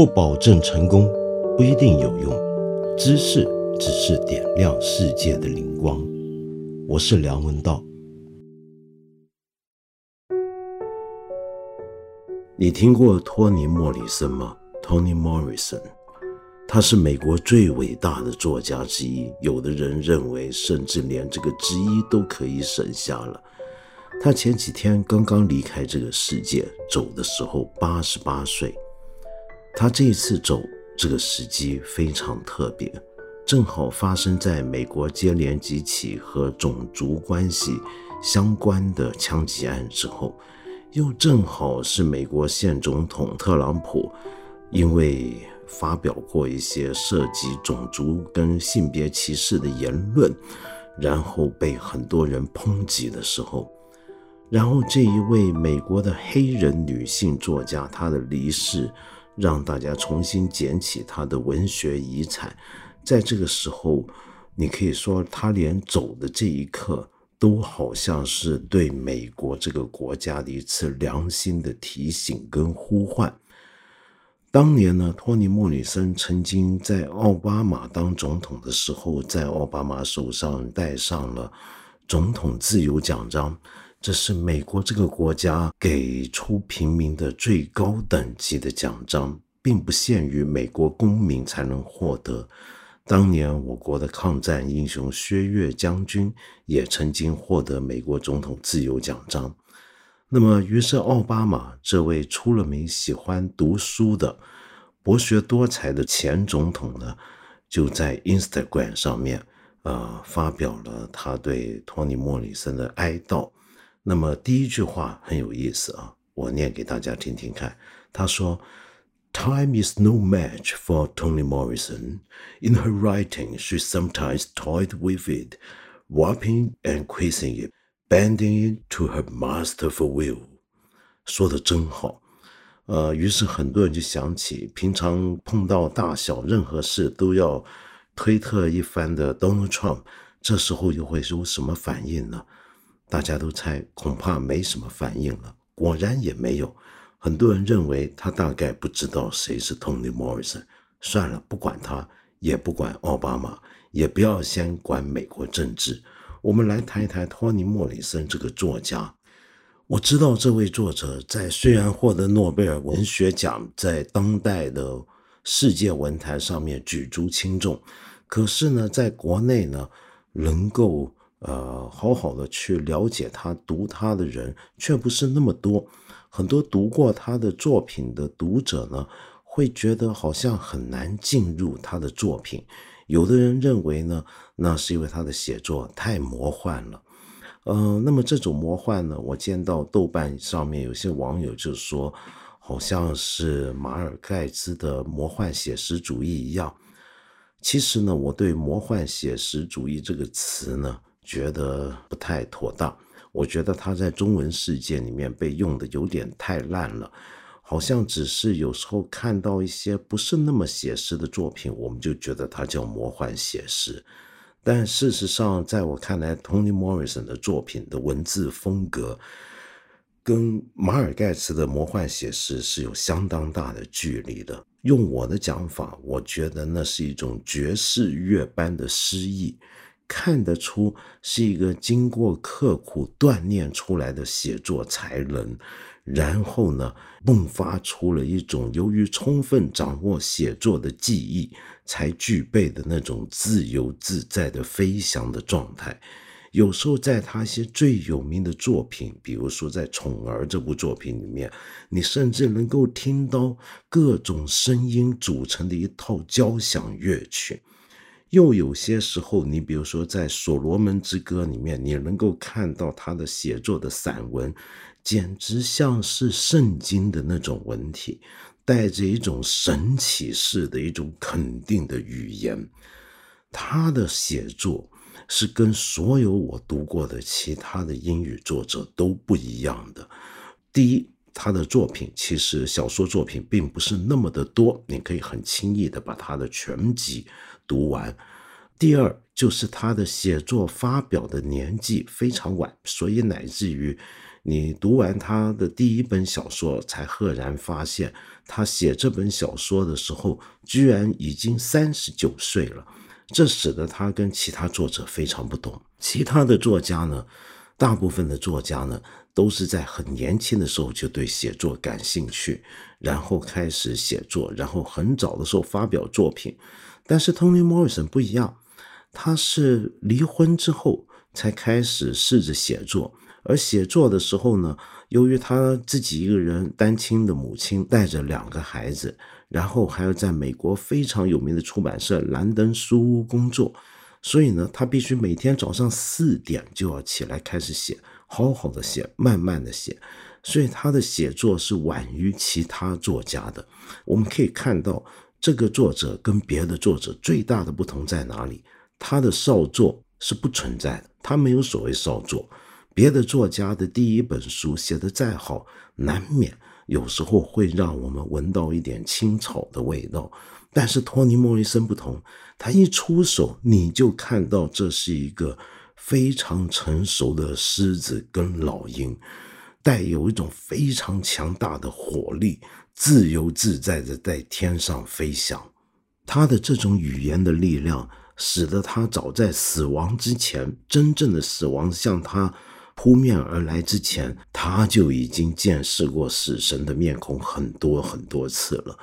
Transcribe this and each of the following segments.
不保证成功，不一定有用。知识只是点亮世界的灵光。我是梁文道。你听过托尼·莫里森吗？Toni Morrison，他是美国最伟大的作家之一。有的人认为，甚至连这个之一都可以省下了。他前几天刚刚离开这个世界，走的时候八十八岁。他这一次走这个时机非常特别，正好发生在美国接连几起和种族关系相关的枪击案之后，又正好是美国现总统特朗普因为发表过一些涉及种族跟性别歧视的言论，然后被很多人抨击的时候。然后，这一位美国的黑人女性作家，她的离世，让大家重新捡起他的文学遗产。在这个时候，你可以说，他连走的这一刻，都好像是对美国这个国家的一次良心的提醒跟呼唤。当年呢，托尼·莫里森曾经在奥巴马当总统的时候，在奥巴马手上戴上了总统自由奖章。这是美国这个国家给出平民的最高等级的奖章，并不限于美国公民才能获得。当年我国的抗战英雄薛岳将军也曾经获得美国总统自由奖章。那么，于是奥巴马这位出了名喜欢读书的博学多才的前总统呢，就在 Instagram 上面，呃，发表了他对托尼·莫里森的哀悼。那么第一句话很有意思啊，我念给大家听听看。他说：“Time is no match for Toni Morrison. In her writing, she sometimes toyed with it, warping and quizzing it, bending it to her masterful will。”说的真好。呃，于是很多人就想起，平常碰到大小任何事都要推特一番的 Donald Trump，这时候又会有什么反应呢？大家都猜，恐怕没什么反应了。果然也没有。很多人认为他大概不知道谁是 Toni Morrison。算了，不管他，也不管奥巴马，也不要先管美国政治。我们来谈一谈托尼·莫里森这个作家。我知道这位作者在虽然获得诺贝尔文学奖，在当代的世界文坛上面举足轻重，可是呢，在国内呢，能够。呃，好好的去了解他、读他的人却不是那么多。很多读过他的作品的读者呢，会觉得好像很难进入他的作品。有的人认为呢，那是因为他的写作太魔幻了。呃，那么这种魔幻呢，我见到豆瓣上面有些网友就说，好像是马尔盖茨的魔幻写实主义一样。其实呢，我对魔幻写实主义这个词呢。觉得不太妥当，我觉得他在中文世界里面被用的有点太烂了，好像只是有时候看到一些不是那么写实的作品，我们就觉得它叫魔幻写实。但事实上，在我看来，Toni Morrison 的作品的文字风格跟马尔盖茨的魔幻写实是有相当大的距离的。用我的讲法，我觉得那是一种爵士乐般的诗意。看得出是一个经过刻苦锻炼出来的写作才能，然后呢，迸发出了一种由于充分掌握写作的技艺才具备的那种自由自在的飞翔的状态。有时候在他一些最有名的作品，比如说在《宠儿》这部作品里面，你甚至能够听到各种声音组成的一套交响乐曲。又有些时候，你比如说在《所罗门之歌》里面，你能够看到他的写作的散文，简直像是圣经的那种文体，带着一种神启式的一种肯定的语言。他的写作是跟所有我读过的其他的英语作者都不一样的。第一，他的作品其实小说作品并不是那么的多，你可以很轻易的把他的全集。读完，第二就是他的写作发表的年纪非常晚，所以乃至于你读完他的第一本小说，才赫然发现，他写这本小说的时候，居然已经三十九岁了。这使得他跟其他作者非常不同。其他的作家呢，大部分的作家呢，都是在很年轻的时候就对写作感兴趣，然后开始写作，然后很早的时候发表作品。但是 Tony Morrison 不一样，他是离婚之后才开始试着写作。而写作的时候呢，由于他自己一个人单亲的母亲带着两个孩子，然后还要在美国非常有名的出版社兰登书屋工作，所以呢，他必须每天早上四点就要起来开始写，好好的写，慢慢的写，所以他的写作是晚于其他作家的。我们可以看到，这个作者跟别的作者最大的不同在哪里？他的少作是不存在的，他没有所谓少作。别的作家的第一本书写得再好，难免有时候会让我们闻到一点青草的味道。但是托尼·莫里森不同，他一出手，你就看到这是一个非常成熟的狮子跟老鹰，带有一种非常强大的火力，自由自在的在天上飞翔。他的这种语言的力量，使得他早在死亡之前，真正的死亡向他。扑面而来之前，他就已经见识过死神的面孔很多很多次了。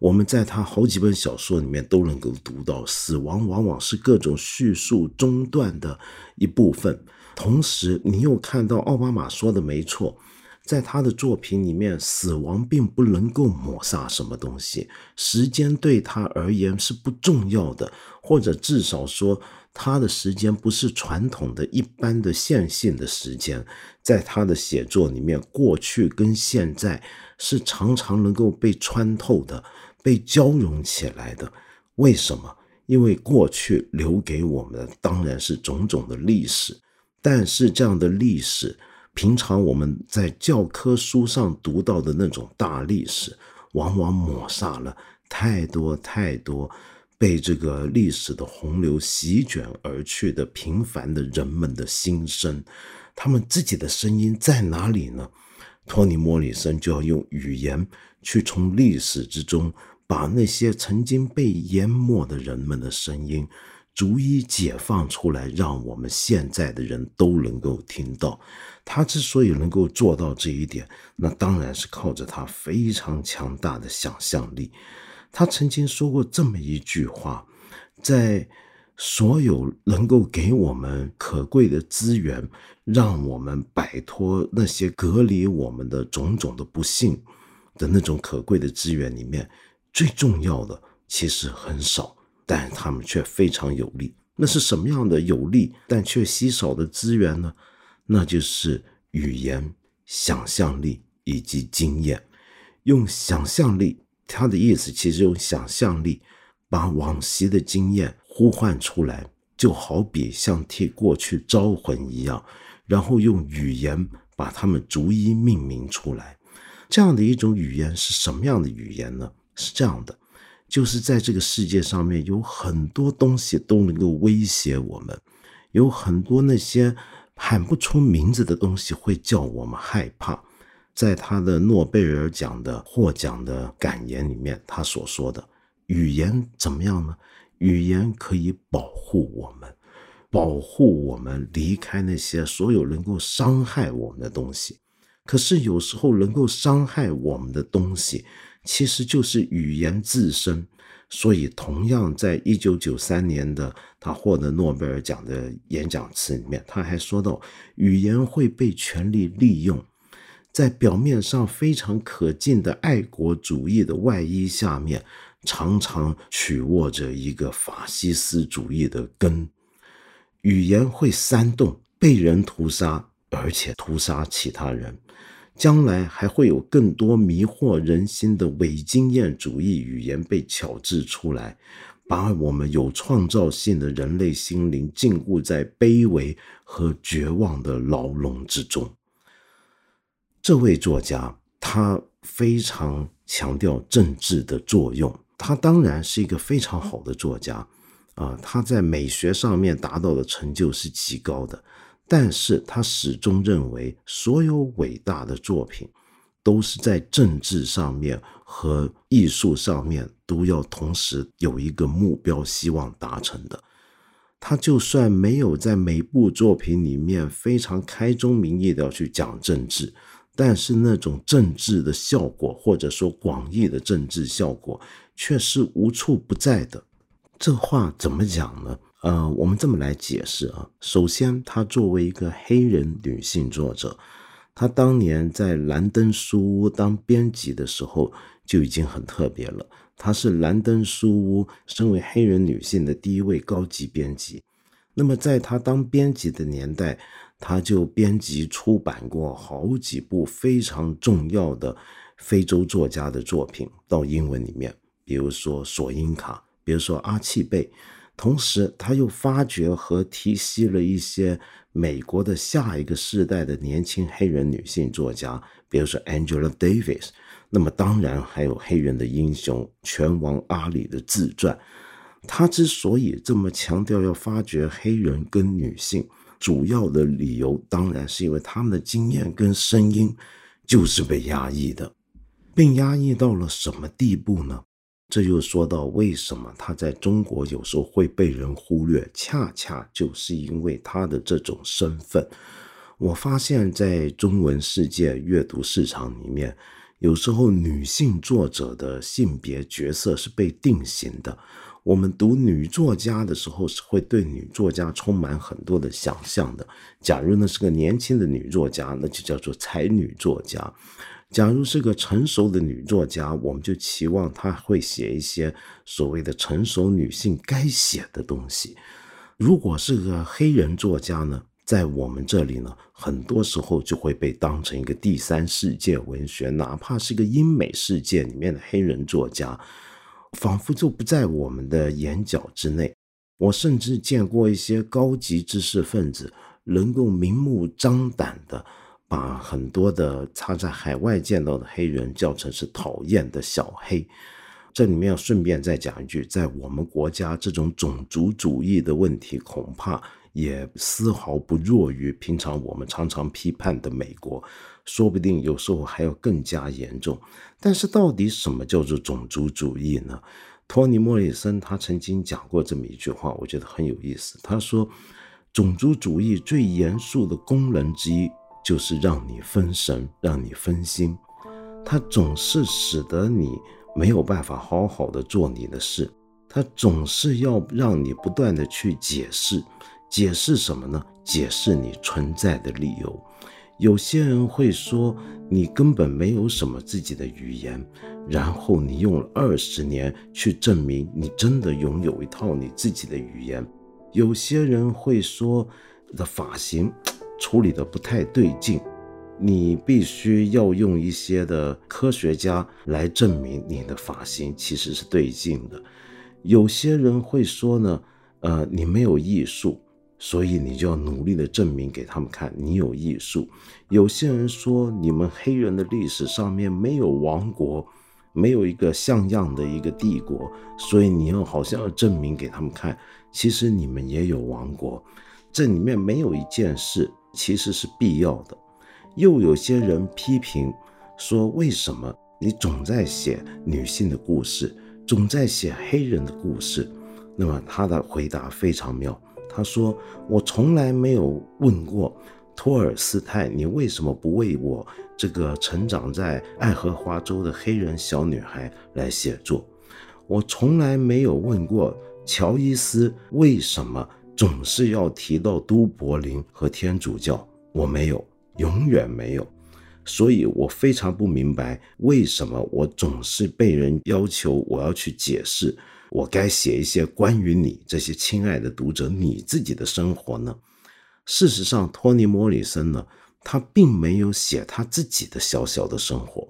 我们在他好几本小说里面都能够读到，死亡往往是各种叙述中断的一部分。同时，你又看到奥巴马说的没错。在他的作品里面，死亡并不能够抹杀什么东西，时间对他而言是不重要的，或者至少说，他的时间不是传统的一般的线性的时间。在他的写作里面，过去跟现在是常常能够被穿透的，被交融起来的。为什么？因为过去留给我们的当然是种种的历史，但是这样的历史。平常我们在教科书上读到的那种大历史，往往抹杀了太多太多被这个历史的洪流席卷而去的平凡的人们的心声。他们自己的声音在哪里呢？托尼·莫里森就要用语言去从历史之中把那些曾经被淹没的人们的声音。逐一解放出来，让我们现在的人都能够听到。他之所以能够做到这一点，那当然是靠着他非常强大的想象力。他曾经说过这么一句话：在所有能够给我们可贵的资源，让我们摆脱那些隔离我们的种种的不幸的那种可贵的资源里面，最重要的其实很少。但他们却非常有利。那是什么样的有利但却稀少的资源呢？那就是语言、想象力以及经验。用想象力，他的意思其实用想象力把往昔的经验呼唤出来，就好比像替过去招魂一样，然后用语言把它们逐一命名出来。这样的一种语言是什么样的语言呢？是这样的。就是在这个世界上面，有很多东西都能够威胁我们，有很多那些喊不出名字的东西会叫我们害怕。在他的诺贝尔奖的获奖的感言里面，他所说的语言怎么样呢？语言可以保护我们，保护我们离开那些所有能够伤害我们的东西。可是有时候能够伤害我们的东西。其实就是语言自身，所以同样在一九九三年的他获得诺贝尔奖的演讲词里面，他还说到，语言会被权力利用，在表面上非常可敬的爱国主义的外衣下面，常常曲握着一个法西斯主义的根。语言会煽动被人屠杀，而且屠杀其他人。将来还会有更多迷惑人心的伪经验主义语言被巧制出来，把我们有创造性的人类心灵禁锢在卑微和绝望的牢笼之中。这位作家他非常强调政治的作用，他当然是一个非常好的作家，啊，他在美学上面达到的成就是极高的。但是他始终认为，所有伟大的作品都是在政治上面和艺术上面都要同时有一个目标，希望达成的。他就算没有在每部作品里面非常开宗明义的要去讲政治，但是那种政治的效果，或者说广义的政治效果，却是无处不在的。这话怎么讲呢？呃，我们这么来解释啊。首先，她作为一个黑人女性作者，她当年在兰登书屋当编辑的时候就已经很特别了。她是兰登书屋身为黑人女性的第一位高级编辑。那么，在她当编辑的年代，她就编辑出版过好几部非常重要的非洲作家的作品到英文里面，比如说索因卡，比如说阿契贝。同时，他又发掘和提携了一些美国的下一个世代的年轻黑人女性作家，比如说 Angela Davis。那么，当然还有黑人的英雄拳王阿里的自传。他之所以这么强调要发掘黑人跟女性，主要的理由当然是因为他们的经验跟声音就是被压抑的，并压抑到了什么地步呢？这又说到为什么他在中国有时候会被人忽略，恰恰就是因为他的这种身份。我发现，在中文世界阅读市场里面，有时候女性作者的性别角色是被定型的。我们读女作家的时候，是会对女作家充满很多的想象的。假如那是个年轻的女作家，那就叫做才女作家。假如是个成熟的女作家，我们就期望她会写一些所谓的成熟女性该写的东西。如果是个黑人作家呢，在我们这里呢，很多时候就会被当成一个第三世界文学，哪怕是个英美世界里面的黑人作家，仿佛就不在我们的眼角之内。我甚至见过一些高级知识分子能够明目张胆的。把很多的他在海外见到的黑人叫成是讨厌的小黑，这里面要顺便再讲一句，在我们国家这种种族主义的问题，恐怕也丝毫不弱于平常我们常常批判的美国，说不定有时候还要更加严重。但是到底什么叫做种族主义呢？托尼·莫里森他曾经讲过这么一句话，我觉得很有意思。他说，种族主义最严肃的功能之一。就是让你分神，让你分心，它总是使得你没有办法好好的做你的事，它总是要让你不断的去解释，解释什么呢？解释你存在的理由。有些人会说你根本没有什么自己的语言，然后你用了二十年去证明你真的拥有一套你自己的语言。有些人会说的发型。处理的不太对劲，你必须要用一些的科学家来证明你的发型其实是对劲的。有些人会说呢，呃，你没有艺术，所以你就要努力的证明给他们看你有艺术。有些人说你们黑人的历史上面没有王国，没有一个像样的一个帝国，所以你要好像要证明给他们看，其实你们也有王国。这里面没有一件事。其实是必要的。又有些人批评说：“为什么你总在写女性的故事，总在写黑人的故事？”那么他的回答非常妙。他说：“我从来没有问过托尔斯泰，你为什么不为我这个成长在爱荷华州的黑人小女孩来写作？我从来没有问过乔伊斯为什么。”总是要提到都柏林和天主教，我没有，永远没有，所以我非常不明白为什么我总是被人要求我要去解释，我该写一些关于你这些亲爱的读者你自己的生活呢？事实上，托尼·莫里森呢，他并没有写他自己的小小的生活，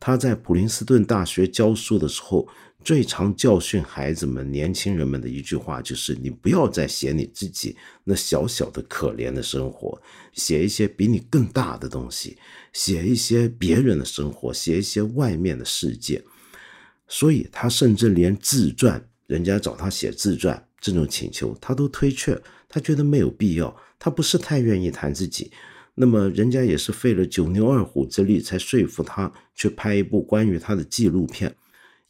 他在普林斯顿大学教书的时候。最常教训孩子们、年轻人们的一句话就是：你不要再写你自己那小小的可怜的生活，写一些比你更大的东西，写一些别人的生活，写一些外面的世界。所以他甚至连自传，人家找他写自传这种请求，他都推却，他觉得没有必要。他不是太愿意谈自己。那么人家也是费了九牛二虎之力才说服他去拍一部关于他的纪录片，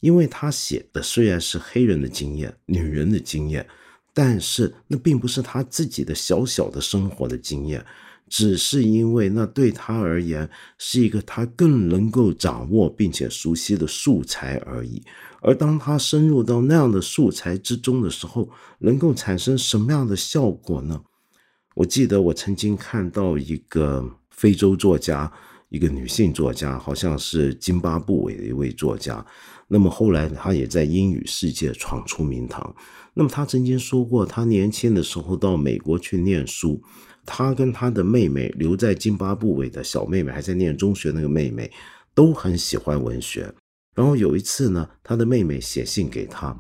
因为他写的虽然是黑人的经验、女人的经验，但是那并不是他自己的小小的生活的经验，只是因为那对他而言是一个他更能够掌握并且熟悉的素材而已。而当他深入到那样的素材之中的时候，能够产生什么样的效果呢？我记得我曾经看到一个非洲作家，一个女性作家，好像是津巴布韦的一位作家。那么后来她也在英语世界闯出名堂。那么她曾经说过，她年轻的时候到美国去念书，她跟她的妹妹留在津巴布韦的小妹妹还在念中学，那个妹妹都很喜欢文学。然后有一次呢，她的妹妹写信给她。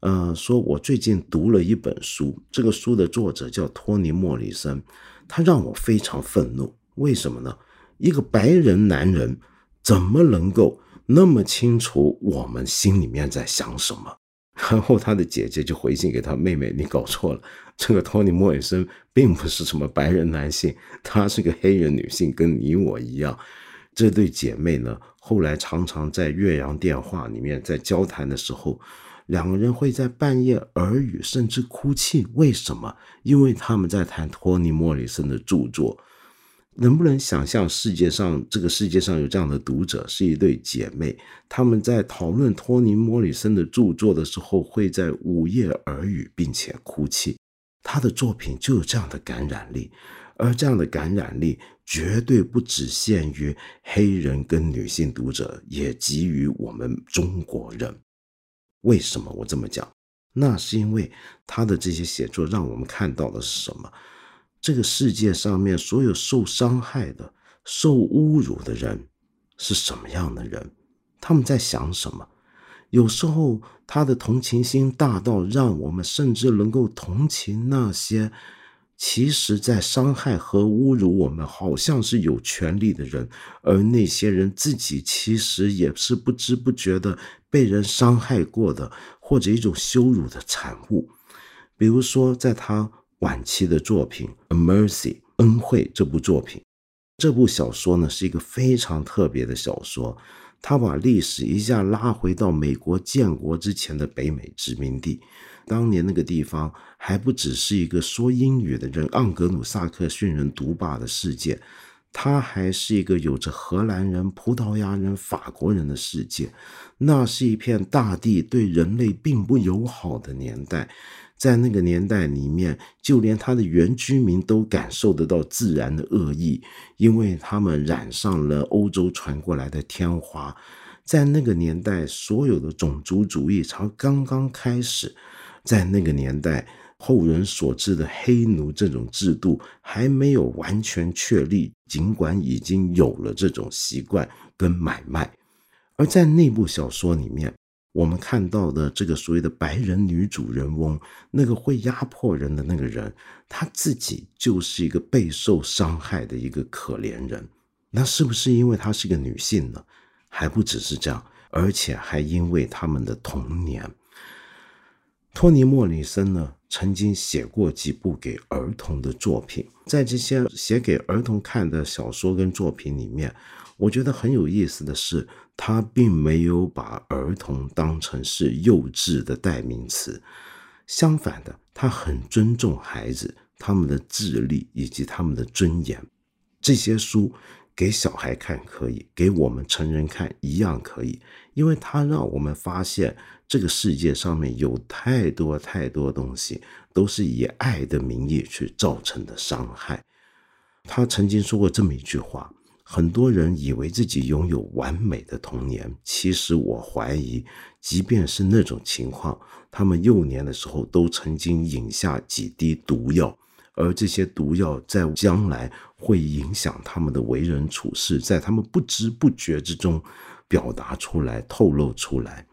呃，说我最近读了一本书，这个书的作者叫托尼·莫里森，他让我非常愤怒。为什么呢？一个白人男人怎么能够那么清楚我们心里面在想什么？然后他的姐姐就回信给他妹妹：“你搞错了，这个托尼·莫里森并不是什么白人男性，他是个黑人女性，跟你我一样。”这对姐妹呢，后来常常在岳阳电话里面在交谈的时候。两个人会在半夜耳语，甚至哭泣。为什么？因为他们在谈托尼·莫里森的著作。能不能想象世界上这个世界上有这样的读者，是一对姐妹，他们在讨论托尼·莫里森的著作的时候，会在午夜耳语，并且哭泣。他的作品就有这样的感染力，而这样的感染力绝对不只限于黑人跟女性读者，也给予我们中国人。为什么我这么讲？那是因为他的这些写作让我们看到的是什么？这个世界上面所有受伤害的、受侮辱的人是什么样的人？他们在想什么？有时候他的同情心大到让我们甚至能够同情那些。其实，在伤害和侮辱我们，好像是有权利的人，而那些人自己其实也是不知不觉的被人伤害过的，或者一种羞辱的产物。比如说，在他晚期的作品《A Mercy》恩惠这部作品，这部小说呢是一个非常特别的小说，它把历史一下拉回到美国建国之前的北美殖民地。当年那个地方还不只是一个说英语的人盎格鲁撒克逊人独霸的世界，它还是一个有着荷兰人、葡萄牙人、法国人的世界。那是一片大地对人类并不友好的年代，在那个年代里面，就连他的原居民都感受得到自然的恶意，因为他们染上了欧洲传过来的天花。在那个年代，所有的种族主义才刚刚开始。在那个年代，后人所知的黑奴这种制度还没有完全确立，尽管已经有了这种习惯跟买卖。而在那部小说里面，我们看到的这个所谓的白人女主人翁，那个会压迫人的那个人，她自己就是一个备受伤害的一个可怜人。那是不是因为她是个女性呢？还不只是这样，而且还因为他们的童年。托尼·莫里森呢，曾经写过几部给儿童的作品，在这些写给儿童看的小说跟作品里面，我觉得很有意思的是，他并没有把儿童当成是幼稚的代名词，相反的，他很尊重孩子他们的智力以及他们的尊严。这些书给小孩看可以，给我们成人看一样可以，因为他让我们发现。这个世界上面有太多太多东西，都是以爱的名义去造成的伤害。他曾经说过这么一句话：很多人以为自己拥有完美的童年，其实我怀疑，即便是那种情况，他们幼年的时候都曾经饮下几滴毒药，而这些毒药在将来会影响他们的为人处事，在他们不知不觉之中表达出来、透露出来。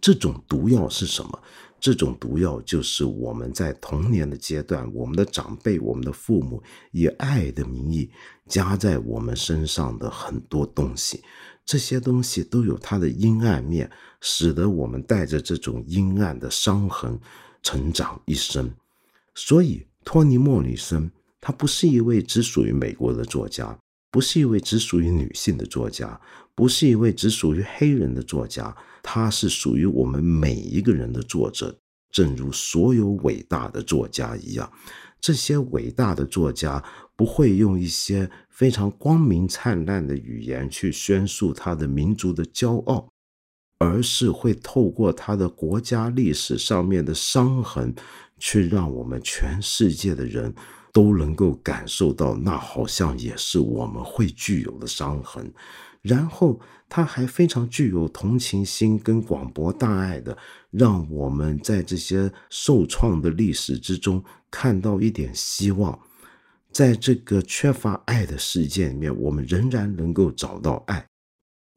这种毒药是什么？这种毒药就是我们在童年的阶段，我们的长辈、我们的父母以爱的名义加在我们身上的很多东西。这些东西都有它的阴暗面，使得我们带着这种阴暗的伤痕成长一生。所以，托尼·莫里森他不是一位只属于美国的作家，不是一位只属于女性的作家，不是一位只属于黑人的作家，他是属于我们每一个人的作者。正如所有伟大的作家一样，这些伟大的作家不会用一些非常光明灿烂的语言去宣述他的民族的骄傲，而是会透过他的国家历史上面的伤痕，去让我们全世界的人都能够感受到，那好像也是我们会具有的伤痕。然后他还非常具有同情心跟广博大爱的，让我们在这些受创的历史之中看到一点希望，在这个缺乏爱的世界里面，我们仍然能够找到爱。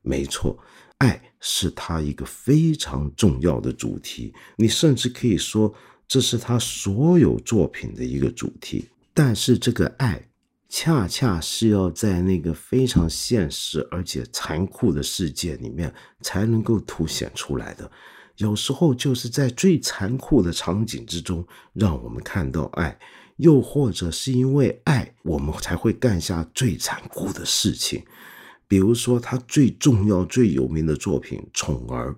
没错，爱是他一个非常重要的主题，你甚至可以说这是他所有作品的一个主题。但是这个爱。恰恰是要在那个非常现实而且残酷的世界里面才能够凸显出来的。有时候就是在最残酷的场景之中，让我们看到爱；又或者是因为爱，我们才会干下最残酷的事情。比如说，他最重要、最有名的作品《宠儿》。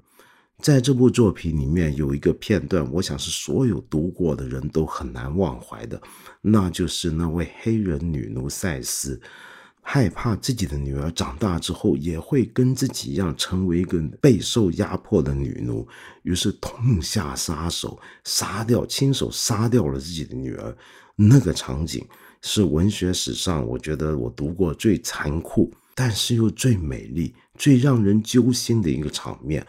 在这部作品里面有一个片段，我想是所有读过的人都很难忘怀的，那就是那位黑人女奴赛斯，害怕自己的女儿长大之后也会跟自己一样成为一个备受压迫的女奴，于是痛下杀手，杀掉，亲手杀掉了自己的女儿。那个场景是文学史上我觉得我读过最残酷，但是又最美丽、最让人揪心的一个场面。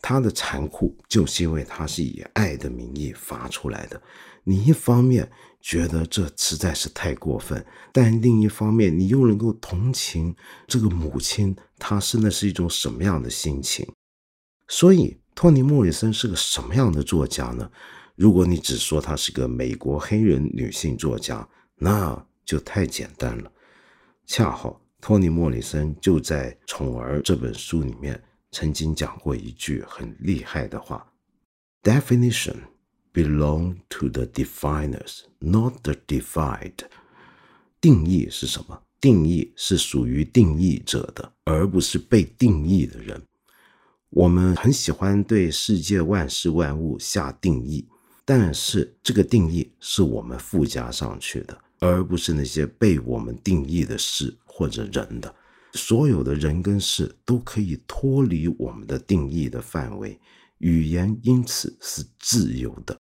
他的残酷，就是因为他是以爱的名义发出来的。你一方面觉得这实在是太过分，但另一方面你又能够同情这个母亲，她是那是一种什么样的心情？所以，托尼·莫里森是个什么样的作家呢？如果你只说他是个美国黑人女性作家，那就太简单了。恰好，托尼·莫里森就在《宠儿》这本书里面。曾经讲过一句很厉害的话：“Definition belong to the definers, not the defined。”定义是什么？定义是属于定义者的，而不是被定义的人。我们很喜欢对世界万事万物下定义，但是这个定义是我们附加上去的，而不是那些被我们定义的事或者人的。所有的人跟事都可以脱离我们的定义的范围，语言因此是自由的。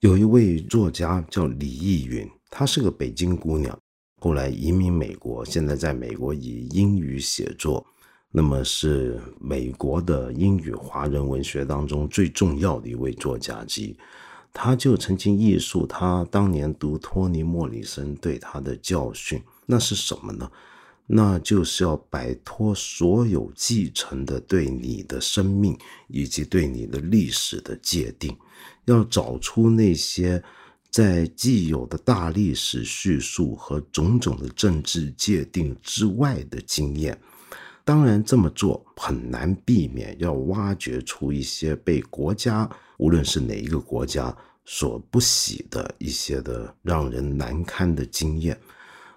有一位作家叫李易云，她是个北京姑娘，后来移民美国，现在在美国以英语写作，那么是美国的英语华人文学当中最重要的一位作家之一。他就曾经忆述他当年读托尼·莫里森对他的教训，那是什么呢？那就是要摆脱所有继承的对你的生命以及对你的历史的界定，要找出那些在既有的大历史叙述和种种的政治界定之外的经验。当然，这么做很难避免要挖掘出一些被国家，无论是哪一个国家所不喜的一些的让人难堪的经验。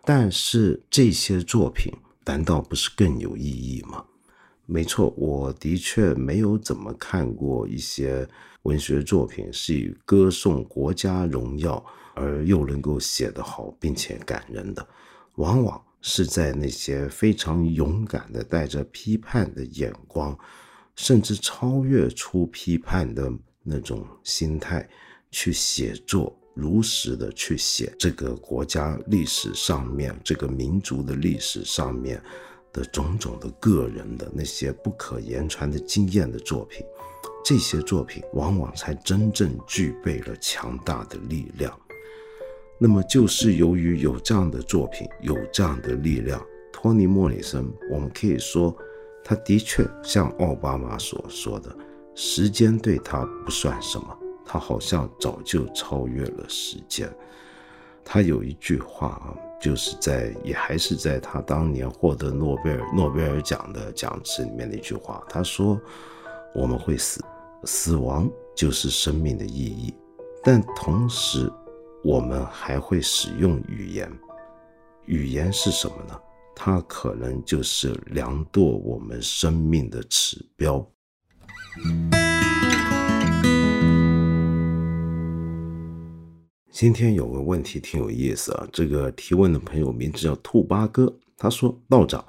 但是这些作品难道不是更有意义吗？没错，我的确没有怎么看过一些文学作品是以歌颂国家荣耀而又能够写得好并且感人的，往往是在那些非常勇敢的带着批判的眼光，甚至超越出批判的那种心态去写作。如实的去写这个国家历史上面、这个民族的历史上面的种种的个人的那些不可言传的经验的作品，这些作品往往才真正具备了强大的力量。那么，就是由于有这样的作品，有这样的力量，托尼·莫里森，我们可以说，他的确像奥巴马所说的，时间对他不算什么。他好像早就超越了时间。他有一句话啊，就是在也还是在他当年获得诺贝尔诺贝尔奖的讲词里面的一句话。他说：“我们会死，死亡就是生命的意义。但同时，我们还会使用语言。语言是什么呢？它可能就是量度我们生命的指标。今天有个问题挺有意思啊，这个提问的朋友名字叫兔八哥，他说：“道长，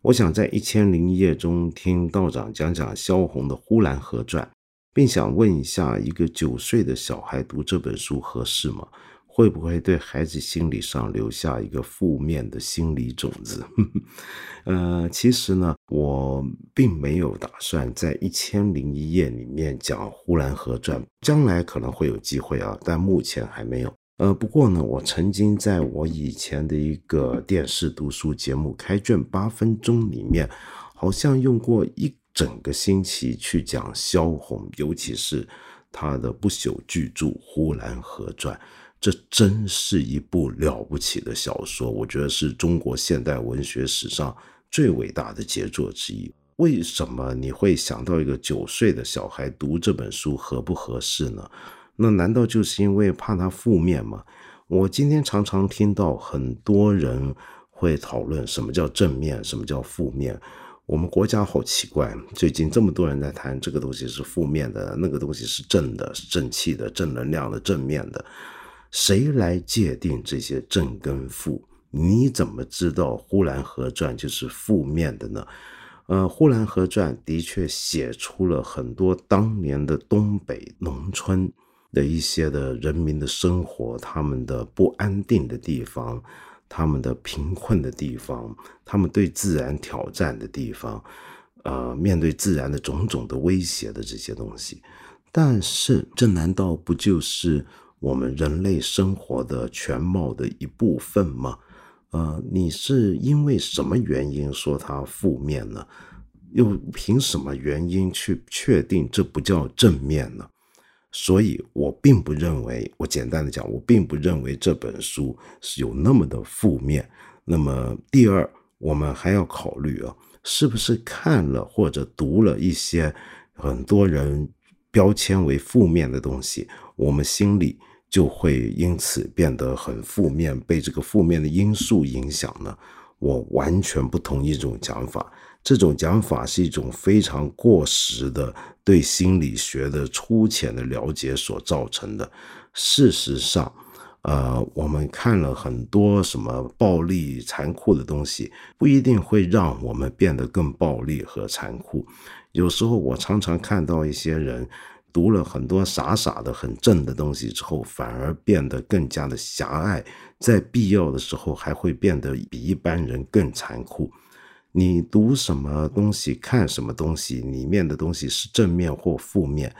我想在一千零一夜中听道长讲讲萧红的《呼兰河传》，并想问一下，一个九岁的小孩读这本书合适吗？”会不会对孩子心理上留下一个负面的心理种子？呃，其实呢，我并没有打算在《一千零一夜》里面讲《呼兰河传》，将来可能会有机会啊，但目前还没有。呃，不过呢，我曾经在我以前的一个电视读书节目《开卷八分钟》里面，好像用过一整个星期去讲萧红，尤其是他的不朽巨著《呼兰河传》。这真是一部了不起的小说，我觉得是中国现代文学史上最伟大的杰作之一。为什么你会想到一个九岁的小孩读这本书合不合适呢？那难道就是因为怕他负面吗？我今天常常听到很多人会讨论什么叫正面，什么叫负面。我们国家好奇怪，最近这么多人在谈这个东西是负面的，那个东西是正的，是正气的，正能量的，正面的。谁来界定这些正跟负？你怎么知道《呼兰河传》就是负面的呢？呃，《呼兰河传》的确写出了很多当年的东北农村的一些的人民的生活，他们的不安定的地方，他们的贫困的地方，他们对自然挑战的地方，呃，面对自然的种种的威胁的这些东西。但是，这难道不就是？我们人类生活的全貌的一部分吗？呃，你是因为什么原因说它负面呢？又凭什么原因去确定这不叫正面呢？所以我并不认为，我简单的讲，我并不认为这本书是有那么的负面。那么第二，我们还要考虑啊，是不是看了或者读了一些很多人标签为负面的东西，我们心里。就会因此变得很负面，被这个负面的因素影响呢？我完全不同意这种讲法。这种讲法是一种非常过时的对心理学的粗浅的了解所造成的。事实上，呃，我们看了很多什么暴力、残酷的东西，不一定会让我们变得更暴力和残酷。有时候，我常常看到一些人。读了很多傻傻的、很正的东西之后，反而变得更加的狭隘，在必要的时候还会变得比一般人更残酷。你读什么东西、看什么东西，里面的东西是正面或负面，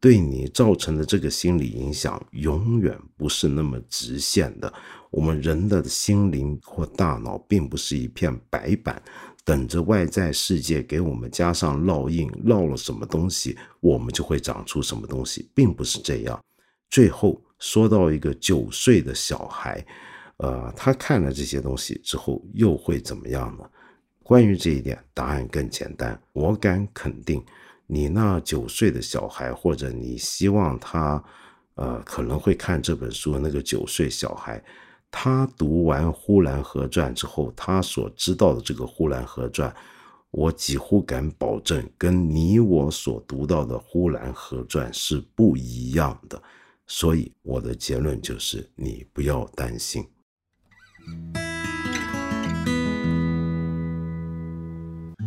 对你造成的这个心理影响，永远不是那么直线的。我们人的心灵或大脑，并不是一片白板。等着外在世界给我们加上烙印，烙了什么东西，我们就会长出什么东西，并不是这样。最后说到一个九岁的小孩，呃，他看了这些东西之后又会怎么样呢？关于这一点，答案更简单。我敢肯定，你那九岁的小孩，或者你希望他，呃，可能会看这本书的那个九岁小孩。他读完《呼兰河传》之后，他所知道的这个《呼兰河传》，我几乎敢保证，跟你我所读到的《呼兰河传》是不一样的。所以我的结论就是，你不要担心。